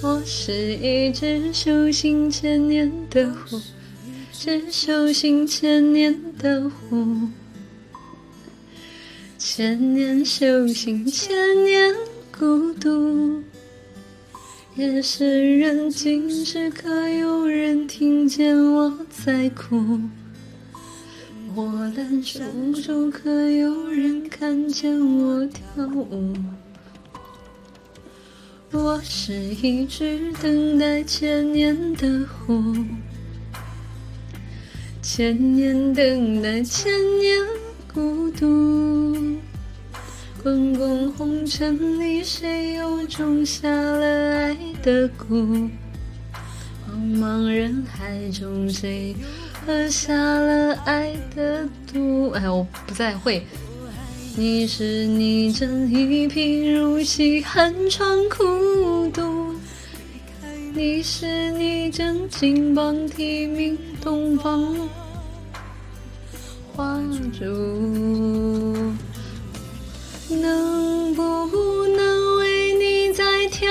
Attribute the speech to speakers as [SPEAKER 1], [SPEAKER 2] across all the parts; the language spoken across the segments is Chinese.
[SPEAKER 1] 我是一只修行千年的狐，只修行千年的狐，千年修行，千年孤独。夜深人静时，可有人听见我在哭？我冷手中，可有人看见我跳舞？我是一只等待千年的狐，千年等待，千年孤独。滚滚红尘里，谁又种下了爱的蛊？茫茫人海中，谁喝下了爱的毒？哎，我不再会。你是你正一贫，如洗寒窗苦读。你是你正金榜题名东方花烛。能不能为你再跳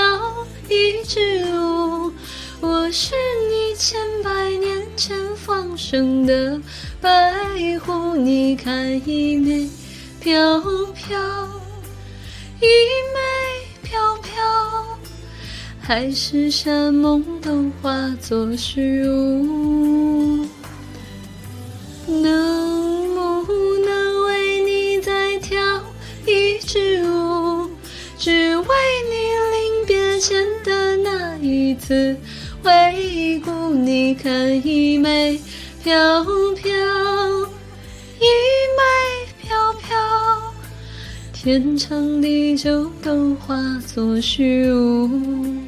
[SPEAKER 1] 一支舞？我是你千百年前放生的白狐，你看一枚。飘飘，一枚飘飘，海誓山盟都化作虚无。能不能为你再跳一支舞？只为你临别前的那一次回顾。你看，一枚飘飘。天长地久，都化作虚无。